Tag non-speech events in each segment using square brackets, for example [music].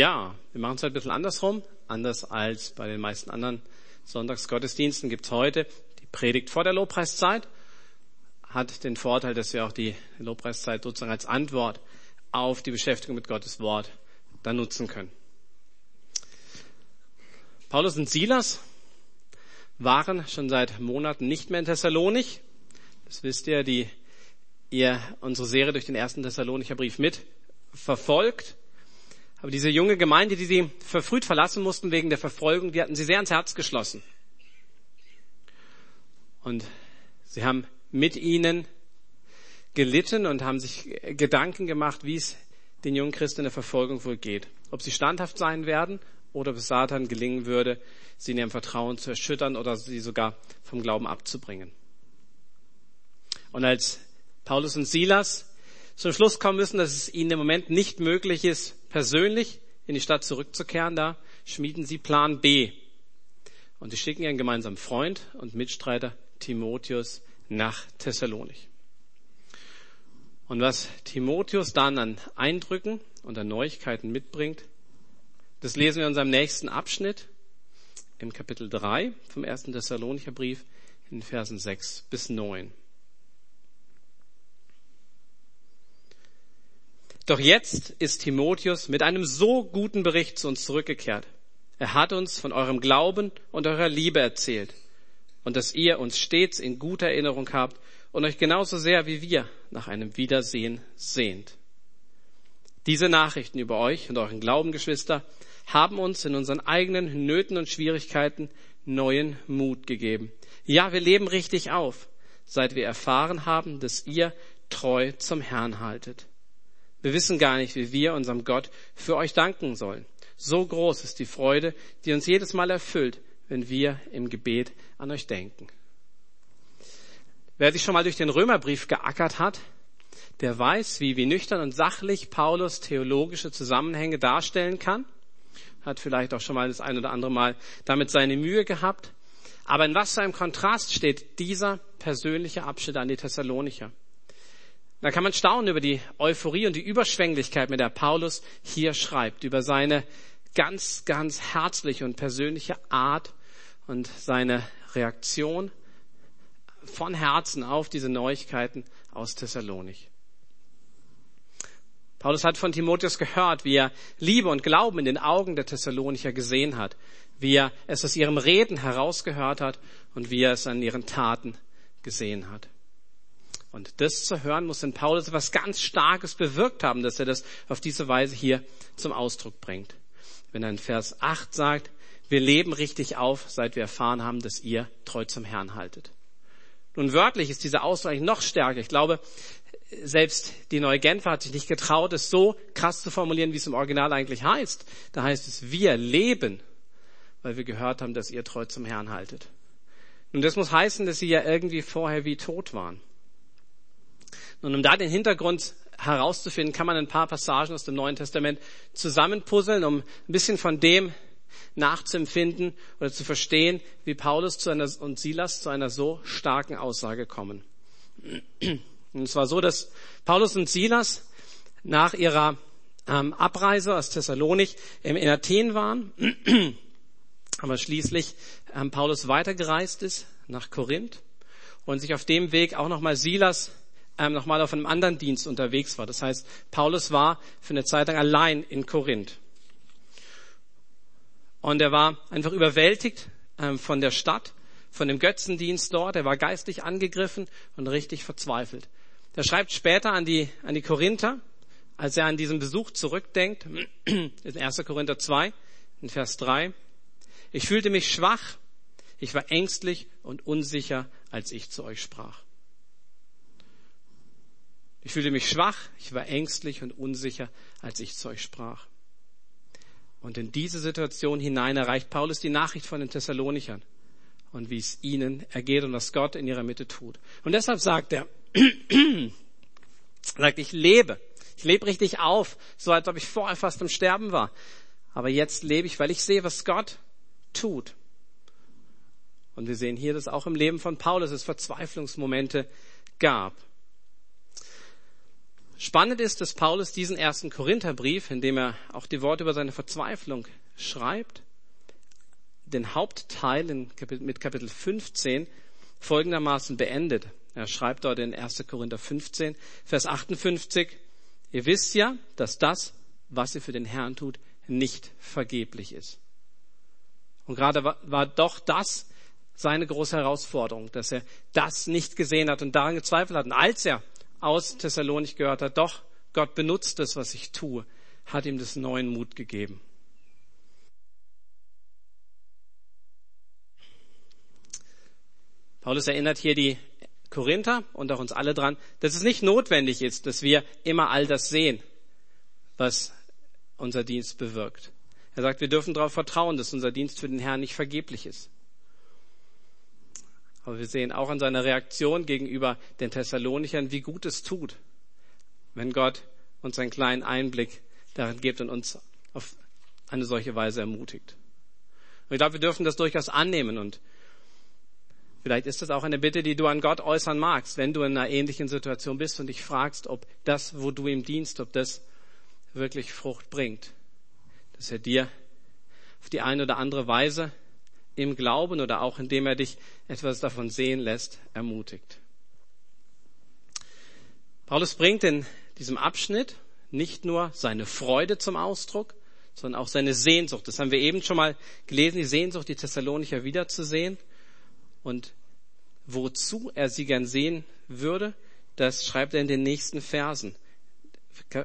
Ja, wir machen es halt ein bisschen andersrum. Anders als bei den meisten anderen Sonntagsgottesdiensten gibt's heute die Predigt vor der Lobpreiszeit. Hat den Vorteil, dass wir auch die Lobpreiszeit sozusagen als Antwort auf die Beschäftigung mit Gottes Wort dann nutzen können. Paulus und Silas waren schon seit Monaten nicht mehr in Thessalonich. Das wisst ihr, die ihr unsere Serie durch den ersten Thessalonicher Brief mit verfolgt. Aber diese junge Gemeinde, die sie verfrüht verlassen mussten wegen der Verfolgung, die hatten sie sehr ans Herz geschlossen. Und sie haben mit ihnen gelitten und haben sich Gedanken gemacht, wie es den jungen Christen in der Verfolgung wohl geht. Ob sie standhaft sein werden oder ob es Satan gelingen würde, sie in ihrem Vertrauen zu erschüttern oder sie sogar vom Glauben abzubringen. Und als Paulus und Silas zum Schluss kommen müssen, dass es ihnen im Moment nicht möglich ist, persönlich in die Stadt zurückzukehren, da schmieden sie Plan B. Und sie schicken ihren gemeinsamen Freund und Mitstreiter Timotheus nach Thessalonich. Und was Timotheus dann an Eindrücken und an Neuigkeiten mitbringt, das lesen wir in unserem nächsten Abschnitt im Kapitel 3 vom ersten Thessalonicher Brief in Versen 6 bis 9. Doch jetzt ist Timotheus mit einem so guten Bericht zu uns zurückgekehrt. Er hat uns von eurem Glauben und eurer Liebe erzählt und dass ihr uns stets in guter Erinnerung habt und euch genauso sehr wie wir nach einem Wiedersehen sehnt. Diese Nachrichten über euch und euren Glauben, Geschwister, haben uns in unseren eigenen Nöten und Schwierigkeiten neuen Mut gegeben. Ja, wir leben richtig auf, seit wir erfahren haben, dass ihr treu zum Herrn haltet. Wir wissen gar nicht, wie wir unserem Gott für euch danken sollen. So groß ist die Freude, die uns jedes Mal erfüllt, wenn wir im Gebet an euch denken. Wer sich schon mal durch den Römerbrief geackert hat, der weiß, wie, wie nüchtern und sachlich Paulus theologische Zusammenhänge darstellen kann. Hat vielleicht auch schon mal das ein oder andere Mal damit seine Mühe gehabt. Aber in was für einem Kontrast steht dieser persönliche Abschnitt an die Thessalonicher? Da kann man staunen über die Euphorie und die Überschwänglichkeit, mit der Paulus hier schreibt, über seine ganz, ganz herzliche und persönliche Art und seine Reaktion von Herzen auf diese Neuigkeiten aus Thessalonich. Paulus hat von Timotheus gehört, wie er Liebe und Glauben in den Augen der Thessalonicher gesehen hat, wie er es aus ihrem Reden herausgehört hat und wie er es an ihren Taten gesehen hat. Und das zu hören muss in Paulus etwas ganz Starkes bewirkt haben, dass er das auf diese Weise hier zum Ausdruck bringt. Wenn er in Vers 8 sagt, wir leben richtig auf, seit wir erfahren haben, dass ihr treu zum Herrn haltet. Nun wörtlich ist dieser Ausdruck eigentlich noch stärker. Ich glaube, selbst die neue Genfer hat sich nicht getraut, es so krass zu formulieren, wie es im Original eigentlich heißt. Da heißt es, wir leben, weil wir gehört haben, dass ihr treu zum Herrn haltet. Nun, das muss heißen, dass sie ja irgendwie vorher wie tot waren. Und um da den Hintergrund herauszufinden, kann man ein paar Passagen aus dem Neuen Testament zusammenpuzzeln, um ein bisschen von dem nachzuempfinden oder zu verstehen, wie Paulus zu einer, und Silas zu einer so starken Aussage kommen. Und es war so, dass Paulus und Silas nach ihrer ähm, Abreise aus Thessalonik in Athen waren, [clears throat] aber schließlich ähm, Paulus weitergereist ist nach Korinth und sich auf dem Weg auch nochmal Silas ähm, nochmal auf einem anderen Dienst unterwegs war. Das heißt, Paulus war für eine Zeit lang allein in Korinth. Und er war einfach überwältigt ähm, von der Stadt, von dem Götzendienst dort. Er war geistig angegriffen und richtig verzweifelt. Er schreibt später an die, an die Korinther, als er an diesen Besuch zurückdenkt, [clears throat] in 1. Korinther 2, in Vers 3. Ich fühlte mich schwach, ich war ängstlich und unsicher, als ich zu euch sprach. Ich fühlte mich schwach, ich war ängstlich und unsicher, als ich zu euch sprach. Und in diese Situation hinein erreicht Paulus die Nachricht von den Thessalonichern und wie es ihnen ergeht und was Gott in ihrer Mitte tut. Und deshalb sagt er, [clears throat] sagt, ich lebe. Ich lebe richtig auf, so als ob ich vorher fast im Sterben war. Aber jetzt lebe ich, weil ich sehe, was Gott tut. Und wir sehen hier, dass auch im Leben von Paulus es Verzweiflungsmomente gab. Spannend ist, dass Paulus diesen ersten Korintherbrief, in dem er auch die Worte über seine Verzweiflung schreibt, den Hauptteil in Kapitel, mit Kapitel 15 folgendermaßen beendet. Er schreibt dort in 1. Korinther 15, Vers 58, ihr wisst ja, dass das, was ihr für den Herrn tut, nicht vergeblich ist. Und gerade war, war doch das seine große Herausforderung, dass er das nicht gesehen hat und daran gezweifelt hat. Und als er aus Thessalonich gehört hat, doch, Gott benutzt das, was ich tue, hat ihm das neuen Mut gegeben. Paulus erinnert hier die Korinther und auch uns alle dran, dass es nicht notwendig ist, dass wir immer all das sehen, was unser Dienst bewirkt. Er sagt, wir dürfen darauf vertrauen, dass unser Dienst für den Herrn nicht vergeblich ist. Aber wir sehen auch an seiner Reaktion gegenüber den Thessalonichern, wie gut es tut, wenn Gott uns einen kleinen Einblick darin gibt und uns auf eine solche Weise ermutigt. Und ich glaube, wir dürfen das durchaus annehmen und vielleicht ist das auch eine Bitte, die du an Gott äußern magst, wenn du in einer ähnlichen Situation bist und dich fragst, ob das, wo du ihm dienst, ob das wirklich Frucht bringt. Dass er dir auf die eine oder andere Weise im Glauben oder auch indem er dich etwas davon sehen lässt, ermutigt. Paulus bringt in diesem Abschnitt nicht nur seine Freude zum Ausdruck, sondern auch seine Sehnsucht. Das haben wir eben schon mal gelesen, die Sehnsucht, die Thessalonicher wiederzusehen. Und wozu er sie gern sehen würde, das schreibt er in den nächsten Versen.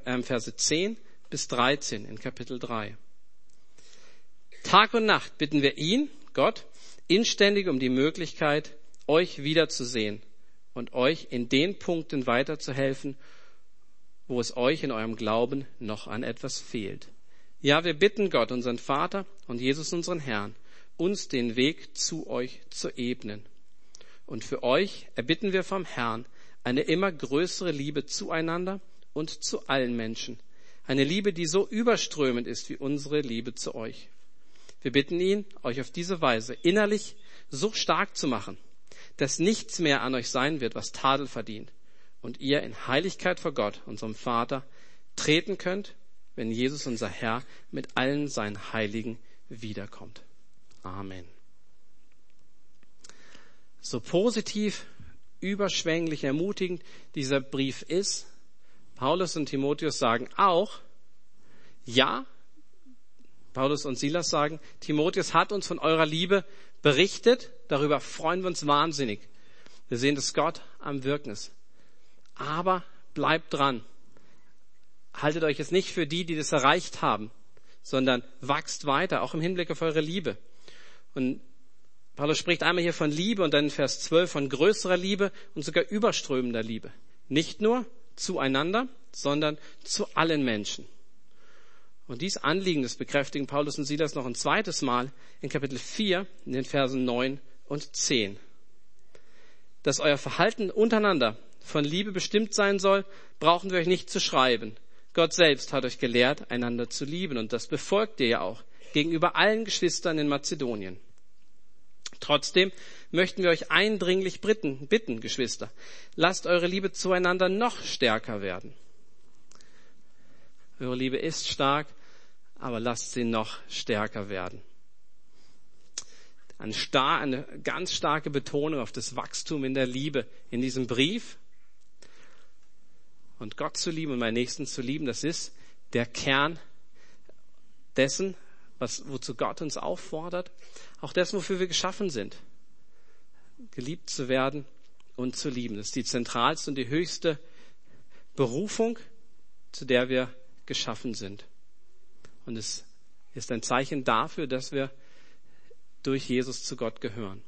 Ähm, Verse 10 bis 13 in Kapitel 3. Tag und Nacht bitten wir ihn, Gott inständig um die Möglichkeit, euch wiederzusehen und euch in den Punkten weiterzuhelfen, wo es euch in eurem Glauben noch an etwas fehlt. Ja, wir bitten Gott, unseren Vater und Jesus, unseren Herrn, uns den Weg zu euch zu ebnen. Und für euch erbitten wir vom Herrn eine immer größere Liebe zueinander und zu allen Menschen. Eine Liebe, die so überströmend ist wie unsere Liebe zu euch. Wir bitten ihn, euch auf diese Weise innerlich so stark zu machen, dass nichts mehr an euch sein wird, was Tadel verdient, und ihr in Heiligkeit vor Gott, unserem Vater, treten könnt, wenn Jesus unser Herr mit allen seinen Heiligen wiederkommt. Amen. So positiv, überschwänglich, ermutigend dieser Brief ist, Paulus und Timotheus sagen auch, ja, Paulus und Silas sagen, Timotheus hat uns von eurer Liebe berichtet, darüber freuen wir uns wahnsinnig. Wir sehen, dass Gott am Wirken ist. Aber bleibt dran. Haltet euch jetzt nicht für die, die das erreicht haben, sondern wachst weiter, auch im Hinblick auf eure Liebe. Und Paulus spricht einmal hier von Liebe und dann in Vers 12 von größerer Liebe und sogar überströmender Liebe. Nicht nur zueinander, sondern zu allen Menschen. Und dies Anliegen, das bekräftigen Paulus und Silas noch ein zweites Mal in Kapitel 4, in den Versen 9 und 10. Dass euer Verhalten untereinander von Liebe bestimmt sein soll, brauchen wir euch nicht zu schreiben. Gott selbst hat euch gelehrt, einander zu lieben, und das befolgt ihr ja auch gegenüber allen Geschwistern in Mazedonien. Trotzdem möchten wir euch eindringlich bitten, bitten, Geschwister, lasst eure Liebe zueinander noch stärker werden. Eure Liebe ist stark, aber lasst sie noch stärker werden. Eine, star eine ganz starke Betonung auf das Wachstum in der Liebe in diesem Brief. Und Gott zu lieben und meinen Nächsten zu lieben, das ist der Kern dessen, was, wozu Gott uns auffordert, auch dessen, wofür wir geschaffen sind. Geliebt zu werden und zu lieben. Das ist die zentralste und die höchste Berufung, zu der wir geschaffen sind. Und es ist ein Zeichen dafür, dass wir durch Jesus zu Gott gehören.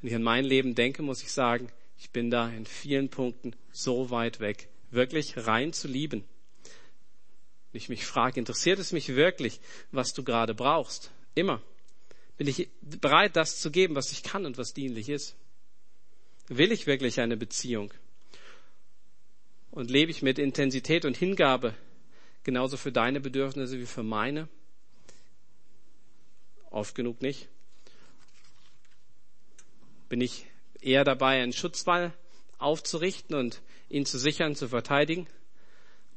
Wenn ich an mein Leben denke, muss ich sagen, ich bin da in vielen Punkten so weit weg, wirklich rein zu lieben. Wenn ich mich frage, interessiert es mich wirklich, was du gerade brauchst? Immer. Bin ich bereit, das zu geben, was ich kann und was dienlich ist? Will ich wirklich eine Beziehung? Und lebe ich mit Intensität und Hingabe genauso für deine Bedürfnisse wie für meine? Oft genug nicht. Bin ich eher dabei, einen Schutzwall aufzurichten und ihn zu sichern, zu verteidigen?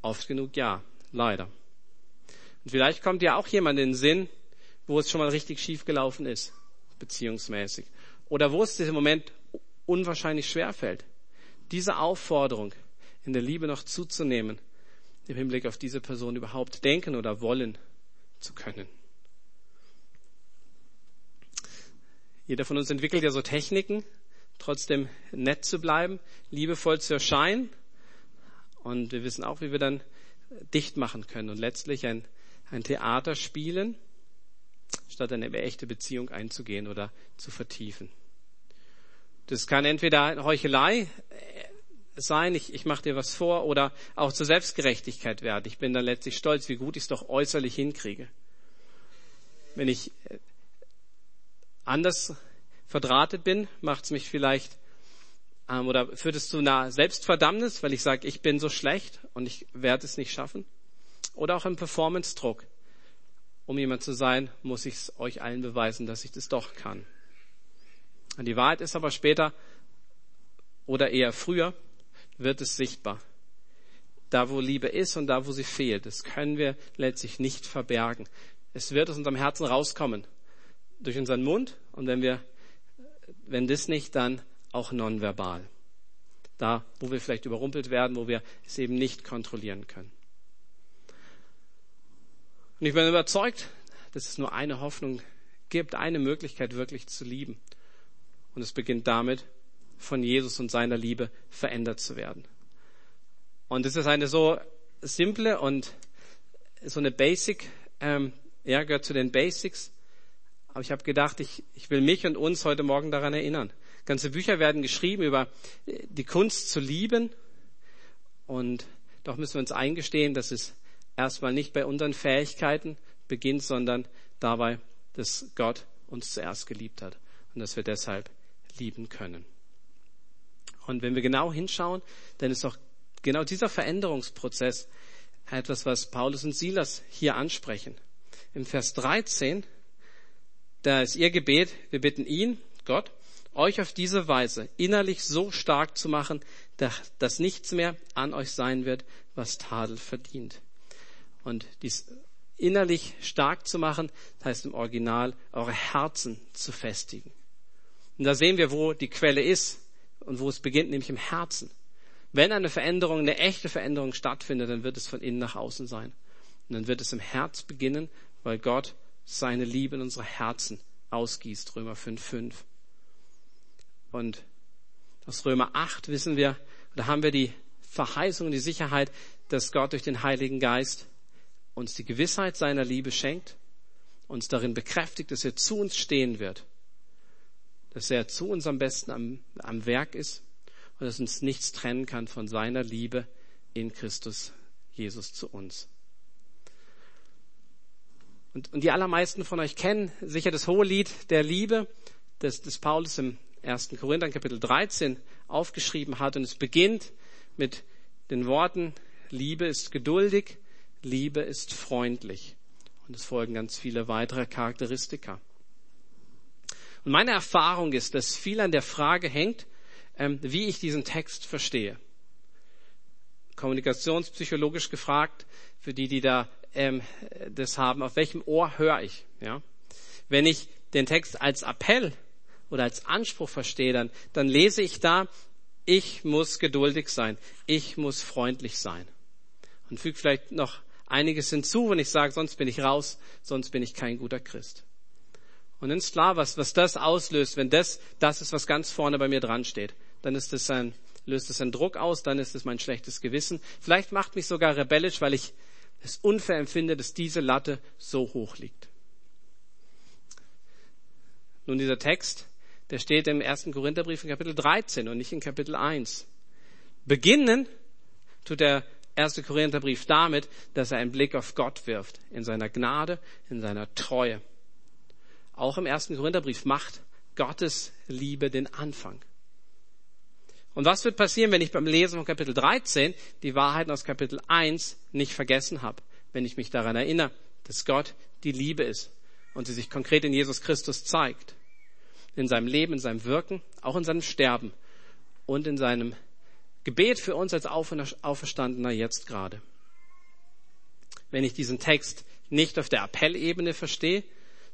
Oft genug ja, leider. Und vielleicht kommt ja auch jemand in den Sinn, wo es schon mal richtig schief gelaufen ist, beziehungsmäßig. Oder wo es im Moment unwahrscheinlich schwer fällt, diese Aufforderung in der Liebe noch zuzunehmen, im Hinblick auf diese Person überhaupt denken oder wollen zu können. Jeder von uns entwickelt ja so Techniken, trotzdem nett zu bleiben, liebevoll zu erscheinen. Und wir wissen auch, wie wir dann dicht machen können und letztlich ein, ein Theater spielen, statt eine echte Beziehung einzugehen oder zu vertiefen. Das kann entweder Heuchelei sein, ich, ich mache dir was vor, oder auch zur Selbstgerechtigkeit werden. Ich bin dann letztlich stolz, wie gut ich es doch äußerlich hinkriege. Wenn ich anders verdrahtet bin, macht es mich vielleicht ähm, oder führt es zu einer Selbstverdammnis, weil ich sage, ich bin so schlecht und ich werde es nicht schaffen. Oder auch im Performance-Druck. Um jemand zu sein, muss ich es euch allen beweisen, dass ich das doch kann. Und die Wahrheit ist aber später oder eher früher wird es sichtbar. Da, wo Liebe ist und da, wo sie fehlt, das können wir letztlich nicht verbergen. Es wird aus unserem Herzen rauskommen durch unseren Mund und wenn wir, wenn das nicht, dann auch nonverbal. Da, wo wir vielleicht überrumpelt werden, wo wir es eben nicht kontrollieren können. Und ich bin überzeugt, dass es nur eine Hoffnung gibt, eine Möglichkeit wirklich zu lieben. Und es beginnt damit, von Jesus und seiner Liebe verändert zu werden. Und es ist eine so simple und so eine Basic, ähm, ja, gehört zu den Basics, aber ich habe gedacht, ich, ich will mich und uns heute Morgen daran erinnern. Ganze Bücher werden geschrieben über äh, die Kunst zu lieben. Und doch müssen wir uns eingestehen, dass es erstmal nicht bei unseren Fähigkeiten beginnt, sondern dabei, dass Gott uns zuerst geliebt hat und dass wir deshalb lieben können. Und wenn wir genau hinschauen, dann ist auch genau dieser Veränderungsprozess etwas, was Paulus und Silas hier ansprechen. Im Vers 13 da ist ihr Gebet, wir bitten ihn, Gott, euch auf diese Weise innerlich so stark zu machen, dass nichts mehr an euch sein wird, was Tadel verdient. Und dies innerlich stark zu machen, das heißt im Original, eure Herzen zu festigen. Und da sehen wir, wo die Quelle ist und wo es beginnt, nämlich im Herzen. Wenn eine Veränderung, eine echte Veränderung stattfindet, dann wird es von innen nach außen sein. Und dann wird es im Herz beginnen, weil Gott seine Liebe in unsere Herzen ausgießt, Römer 5,5. Und aus Römer 8 wissen wir, da haben wir die Verheißung und die Sicherheit, dass Gott durch den Heiligen Geist uns die Gewissheit seiner Liebe schenkt, uns darin bekräftigt, dass er zu uns stehen wird, dass er zu uns am besten am, am Werk ist und dass uns nichts trennen kann von seiner Liebe in Christus Jesus zu uns. Und, und die allermeisten von euch kennen sicher das hohe Lied der Liebe, das, das Paulus im 1. Korinther Kapitel 13 aufgeschrieben hat. Und es beginnt mit den Worten, Liebe ist geduldig, Liebe ist freundlich. Und es folgen ganz viele weitere Charakteristika. Und meine Erfahrung ist, dass viel an der Frage hängt, ähm, wie ich diesen Text verstehe. Kommunikationspsychologisch gefragt, für die, die da ähm, das haben, auf welchem Ohr höre ich. Ja? Wenn ich den Text als Appell oder als Anspruch verstehe, dann, dann lese ich da, ich muss geduldig sein, ich muss freundlich sein. Und füge vielleicht noch einiges hinzu, wenn ich sage, sonst bin ich raus, sonst bin ich kein guter Christ. Und dann ist klar, was, was das auslöst, wenn das, das ist, was ganz vorne bei mir dran steht, dann ist es ein, löst es einen Druck aus, dann ist es mein schlechtes Gewissen. Vielleicht macht mich sogar rebellisch, weil ich es unfair empfinde, dass diese Latte so hoch liegt. Nun, dieser Text, der steht im ersten Korintherbrief in Kapitel 13 und nicht in Kapitel 1. Beginnen tut der erste Korintherbrief damit, dass er einen Blick auf Gott wirft, in seiner Gnade, in seiner Treue. Auch im ersten Korintherbrief macht Gottes Liebe den Anfang. Und was wird passieren, wenn ich beim Lesen von Kapitel 13 die Wahrheiten aus Kapitel 1 nicht vergessen habe? Wenn ich mich daran erinnere, dass Gott die Liebe ist und sie sich konkret in Jesus Christus zeigt. In seinem Leben, in seinem Wirken, auch in seinem Sterben und in seinem Gebet für uns als Auferstandener jetzt gerade. Wenn ich diesen Text nicht auf der Appellebene verstehe,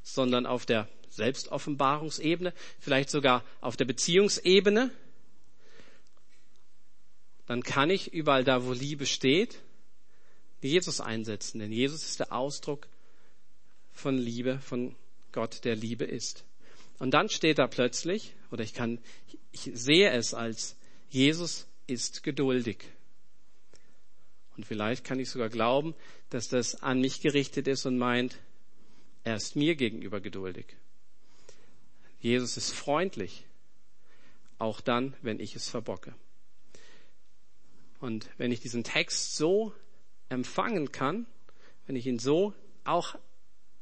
sondern auf der Selbstoffenbarungsebene, vielleicht sogar auf der Beziehungsebene, dann kann ich überall da, wo Liebe steht, Jesus einsetzen. Denn Jesus ist der Ausdruck von Liebe, von Gott, der Liebe ist. Und dann steht da plötzlich, oder ich kann, ich sehe es als Jesus ist geduldig. Und vielleicht kann ich sogar glauben, dass das an mich gerichtet ist und meint, er ist mir gegenüber geduldig. Jesus ist freundlich, auch dann, wenn ich es verbocke. Und wenn ich diesen Text so empfangen kann, wenn ich ihn so auch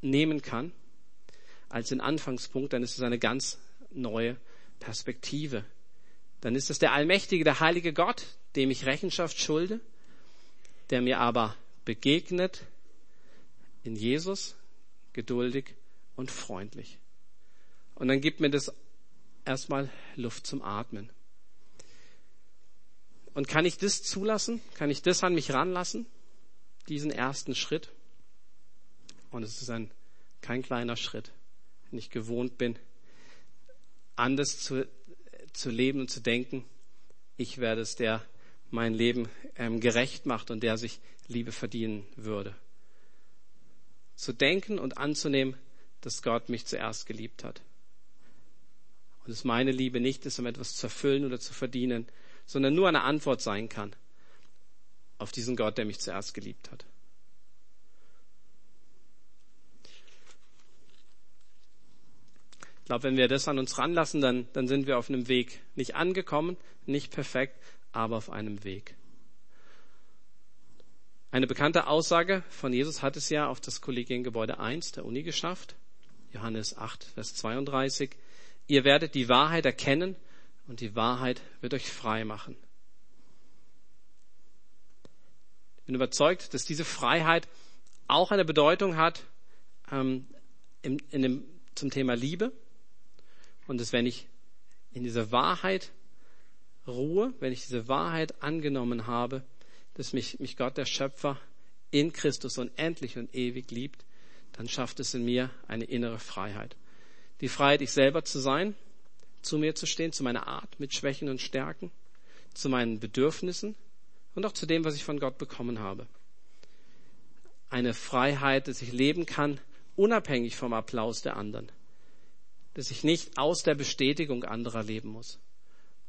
nehmen kann, als den Anfangspunkt, dann ist es eine ganz neue Perspektive. Dann ist es der allmächtige, der heilige Gott, dem ich Rechenschaft schulde, der mir aber begegnet in Jesus, geduldig und freundlich. Und dann gibt mir das erstmal Luft zum Atmen. Und kann ich das zulassen? Kann ich das an mich ranlassen? Diesen ersten Schritt? Und es ist ein, kein kleiner Schritt, wenn ich gewohnt bin, anders zu, zu leben und zu denken. Ich werde es, der mein Leben ähm, gerecht macht und der sich Liebe verdienen würde. Zu denken und anzunehmen, dass Gott mich zuerst geliebt hat. Und dass meine Liebe nicht ist, um etwas zu erfüllen oder zu verdienen, sondern nur eine Antwort sein kann auf diesen Gott, der mich zuerst geliebt hat. Ich glaube, wenn wir das an uns ranlassen, dann, dann sind wir auf einem Weg nicht angekommen, nicht perfekt, aber auf einem Weg. Eine bekannte Aussage von Jesus hat es ja auf das Kollegiengebäude 1 der Uni geschafft. Johannes 8, Vers 32. Ihr werdet die Wahrheit erkennen und die Wahrheit wird euch frei machen. Ich bin überzeugt, dass diese Freiheit auch eine Bedeutung hat ähm, in, in dem, zum Thema Liebe und dass wenn ich in dieser Wahrheit ruhe, wenn ich diese Wahrheit angenommen habe, dass mich, mich Gott, der Schöpfer, in Christus unendlich und ewig liebt, dann schafft es in mir eine innere Freiheit. Die Freiheit, ich selber zu sein, zu mir zu stehen, zu meiner Art mit Schwächen und Stärken, zu meinen Bedürfnissen und auch zu dem, was ich von Gott bekommen habe. Eine Freiheit, dass ich leben kann, unabhängig vom Applaus der anderen. Dass ich nicht aus der Bestätigung anderer leben muss.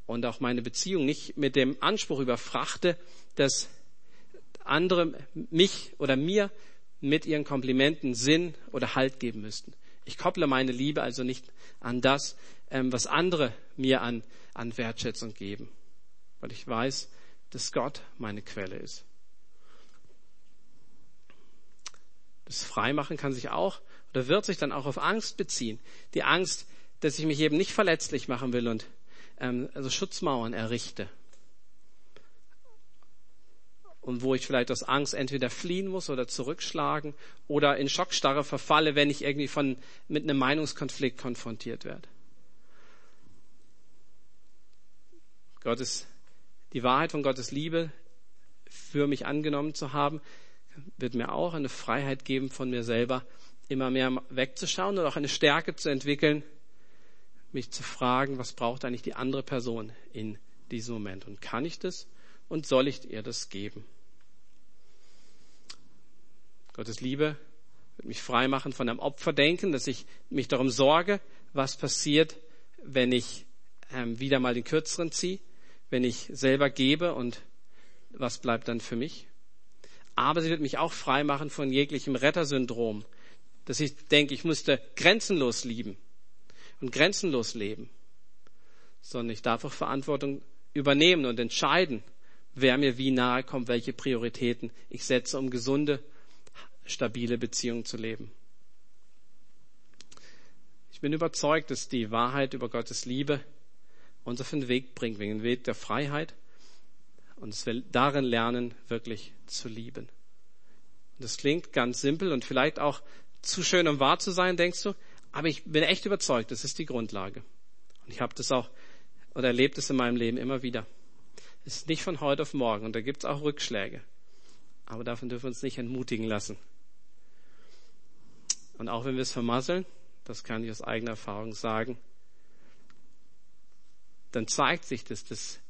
Und auch meine Beziehung nicht mit dem Anspruch überfrachte, dass andere mich oder mir mit ihren Komplimenten Sinn oder Halt geben müssten. Ich kopple meine Liebe also nicht an das, ähm, was andere mir an, an Wertschätzung geben, weil ich weiß, dass Gott meine Quelle ist. Das Freimachen kann sich auch oder wird sich dann auch auf Angst beziehen. Die Angst, dass ich mich eben nicht verletzlich machen will und ähm, also Schutzmauern errichte. Und wo ich vielleicht aus Angst entweder fliehen muss oder zurückschlagen oder in Schockstarre verfalle, wenn ich irgendwie von, mit einem Meinungskonflikt konfrontiert werde. Gottes, die Wahrheit von Gottes Liebe für mich angenommen zu haben, wird mir auch eine Freiheit geben, von mir selber immer mehr wegzuschauen und auch eine Stärke zu entwickeln, mich zu fragen, was braucht eigentlich die andere Person in diesem Moment und kann ich das und soll ich ihr das geben? Gottes Liebe wird mich frei machen von einem Opferdenken, dass ich mich darum sorge, was passiert, wenn ich ähm, wieder mal den Kürzeren ziehe, wenn ich selber gebe und was bleibt dann für mich? Aber sie wird mich auch frei machen von jeglichem Rettersyndrom, dass ich denke, ich musste grenzenlos lieben und grenzenlos leben, sondern ich darf auch Verantwortung übernehmen und entscheiden, wer mir wie nahe kommt, welche Prioritäten ich setze, um gesunde, stabile Beziehungen zu leben. Ich bin überzeugt, dass die Wahrheit über Gottes Liebe uns auf den Weg bringt, den Weg der Freiheit und dass wir darin lernen, wirklich zu lieben. Und das klingt ganz simpel und vielleicht auch zu schön, um wahr zu sein, denkst du, aber ich bin echt überzeugt, das ist die Grundlage. Und ich habe das auch oder erlebt es in meinem Leben immer wieder. ist nicht von heute auf morgen und da gibt es auch Rückschläge. Aber davon dürfen wir uns nicht entmutigen lassen. Und auch wenn wir es vermasseln, das kann ich aus eigener Erfahrung sagen, dann zeigt sich, dass das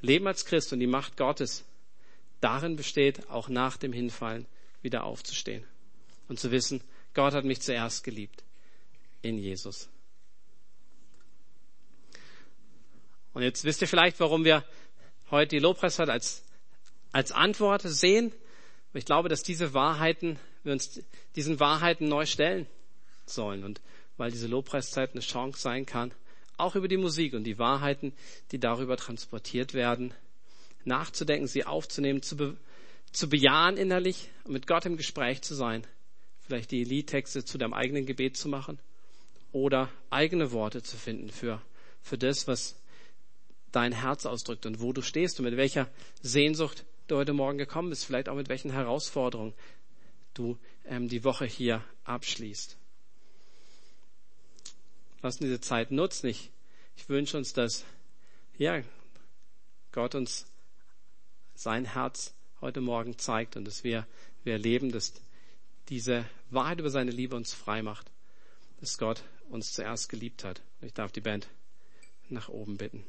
Leben als Christ und die Macht Gottes darin besteht, auch nach dem Hinfallen wieder aufzustehen und zu wissen, Gott hat mich zuerst geliebt in Jesus. Und jetzt wisst ihr vielleicht, warum wir heute die Lobpreiszeit als, als Antwort sehen. Ich glaube, dass diese Wahrheiten, wir uns diesen Wahrheiten neu stellen sollen. Und weil diese Lobpreiszeit eine Chance sein kann, auch über die Musik und die Wahrheiten, die darüber transportiert werden, nachzudenken, sie aufzunehmen, zu, be zu bejahen innerlich und mit Gott im Gespräch zu sein, vielleicht die Liedtexte zu deinem eigenen Gebet zu machen oder eigene Worte zu finden für, für das, was dein Herz ausdrückt und wo du stehst und mit welcher Sehnsucht du heute Morgen gekommen bist, vielleicht auch mit welchen Herausforderungen du ähm, die Woche hier abschließt. Lass diese Zeit nutzen. Ich, ich wünsche uns, dass ja, Gott uns sein Herz heute Morgen zeigt und dass wir, wir erleben, dass diese Wahrheit über seine Liebe uns frei macht, dass Gott uns zuerst geliebt hat. Ich darf die Band nach oben bitten.